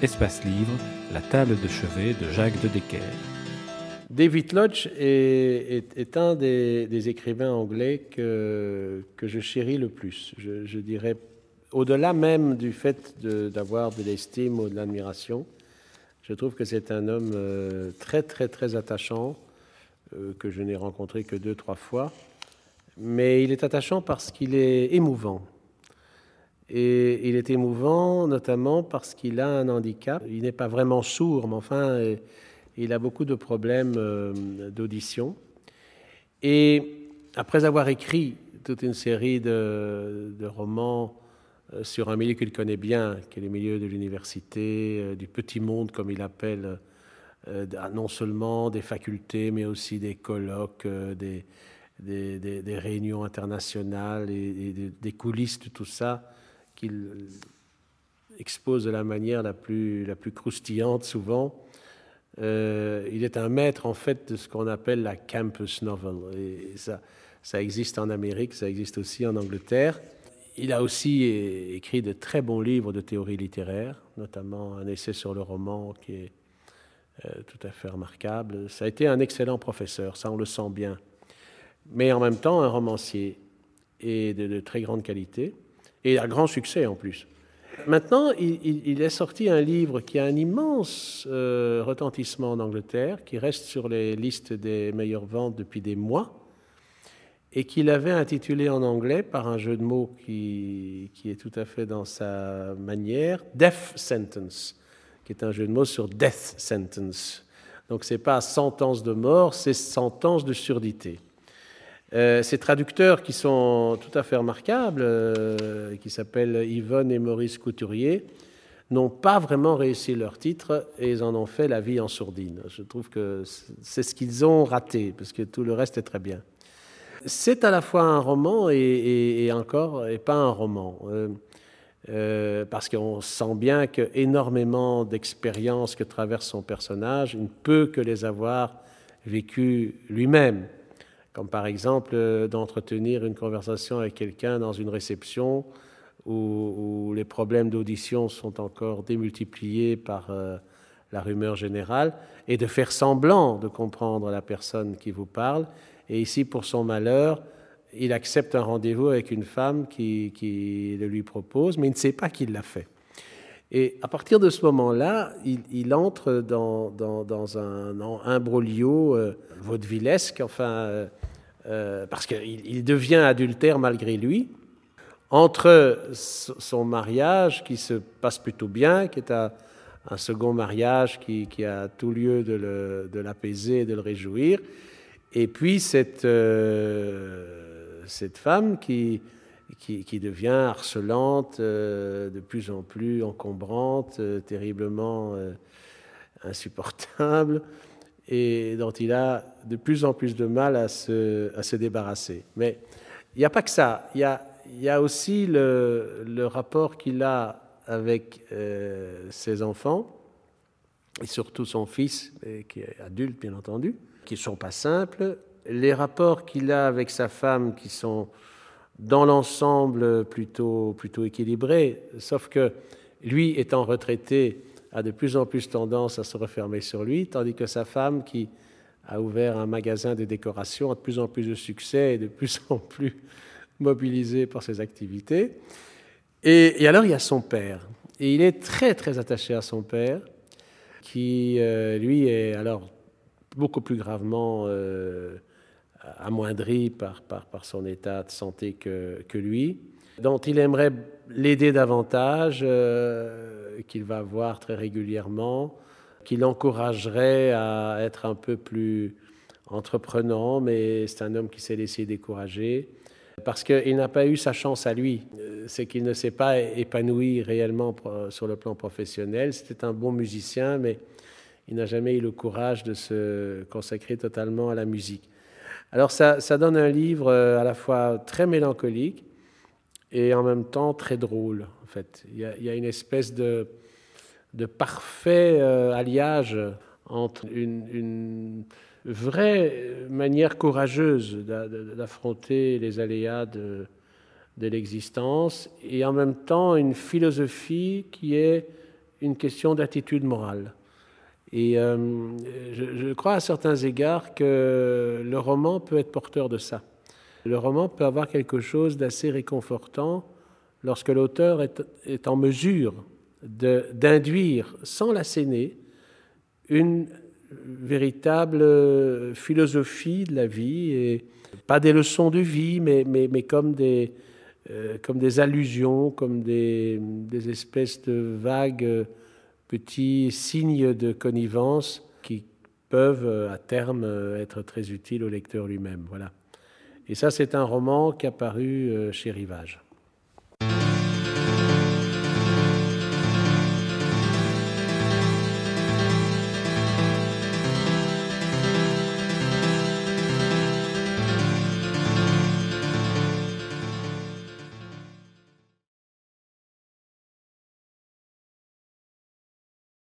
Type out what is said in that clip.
Espace Livre, la table de chevet de Jacques de Decker. David Lodge est, un des, écrivains anglais que, que je chéris le plus. Je, dirais, au-delà même du fait d'avoir de, l'estime ou de l'admiration, je trouve que c'est un homme euh, très, très, très attachant, euh, que je n'ai rencontré que deux, trois fois. Mais il est attachant parce qu'il est émouvant. Et il est émouvant notamment parce qu'il a un handicap. Il n'est pas vraiment sourd, mais enfin, il a beaucoup de problèmes euh, d'audition. Et après avoir écrit toute une série de, romans euh, sur un milieu qu'il connaît bien, qui est le milieu de l'université, euh, du petit monde, comme il appelle, non seulement des facultés, mais aussi des colloques, des, réunions internationales et, des coulisses de tout ça qu'il expose de la manière la plus, la plus croustillante souvent. Euh, il est un maître en fait de ce qu'on appelle la campus novel. Et ça, ça existe en Amérique, ça existe aussi en Angleterre. Il a aussi écrit de très bons livres de théorie littéraire, notamment un essai sur le roman qui est euh, tout à fait remarquable. Ça a été un excellent professeur, ça on le sent bien. Mais en même temps un romancier et de, de très grande qualité et à grand succès en plus. Maintenant, il, est sorti un livre qui a un immense euh, retentissement en Angleterre, qui reste sur les listes des meilleures ventes depuis des mois, et qu'il avait intitulé en anglais, par un jeu de mots qui, qui, est tout à fait dans sa manière, Death Sentence, qui est un jeu de mots sur Death Sentence. Donc ce n'est pas sentence de mort, c'est sentence de surdité. Euh, ces traducteurs qui sont tout à fait remarquables, euh, qui s'appellent Yvonne et Maurice Couturier, n'ont pas vraiment réussi leur titre et ils en ont fait la vie en sourdine. Je trouve que c'est ce qu'ils ont raté, parce que tout le reste est très bien. C'est à la fois un roman et, encore, et pas un roman. Euh, parce qu'on sent bien que énormément d'expériences que traverse son personnage, il ne peut que les avoir vécues lui-même comme par exemple euh, d'entretenir une conversation avec quelqu'un dans une réception où, les problèmes d'audition sont encore démultipliés par euh, la rumeur générale, et de faire semblant de comprendre la personne qui vous parle. Et ici, pour son malheur, il accepte un rendez-vous avec une femme qui, le lui propose, mais il ne sait pas qu'il l'a fait. Et à partir de ce moment-là, il, entre dans, un, imbroglio euh, vaudevillesque, enfin, euh, parce qu'il devient adultère malgré lui, entre son mariage qui se passe plutôt bien, qui est un, second mariage qui, a tout lieu de l'apaiser et de le réjouir, et puis cette, euh, cette femme qui, qui, devient harcelante, euh, de plus en plus encombrante, terriblement insupportable et dont il a de plus en plus de mal à se, débarrasser. Mais il n'y a pas que ça. Il y a, aussi le, rapport qu'il a avec euh, ses enfants, et surtout son fils, qui est adulte bien entendu, qui ne sont pas simples. Les rapports qu'il a avec sa femme, qui sont dans l'ensemble plutôt, plutôt équilibrés, sauf que lui étant retraité, a de plus en plus tendance à se refermer sur lui, tandis que sa femme, qui a ouvert un magasin de décoration, a de plus en plus de succès et de plus en plus mobilisée par ses activités. Et, alors il y a son père. Et il est très très attaché à son père, qui euh, lui est alors beaucoup plus gravement euh, amoindri par, par, par, son état de santé que, que lui, dont il aimerait l'aider davantage. Euh, qu'il va voir très régulièrement, qu'il encouragerait à être un peu plus entreprenant, mais c'est un homme qui s'est laissé décourager parce qu'il n'a pas eu sa chance à lui. C'est qu'il ne s'est pas épanoui réellement sur le plan professionnel. C'était un bon musicien, mais il n'a jamais eu le courage de se consacrer totalement à la musique. Alors ça, ça donne un livre à la fois très mélancolique et en même temps très drôle fait. Il y a, une espèce de, parfait euh, alliage entre une, vraie manière courageuse d'affronter les aléas de, de l'existence et en même temps une philosophie qui est une question d'attitude morale. Et euh, je, crois à certains égards que le roman peut être porteur de ça. Le roman peut avoir quelque chose d'assez réconfortant lorsque l'auteur est, en mesure d'induire, sans l'asséner, une véritable philosophie de la vie, pas des leçons de vie, mais, mais, comme, des, euh, comme des allusions, comme des, espèces de vagues petits signes de connivence qui peuvent euh, à terme euh, être très utiles au lecteur lui-même. Voilà. Et ça, c'est un roman qui a paru euh, chez Rivage.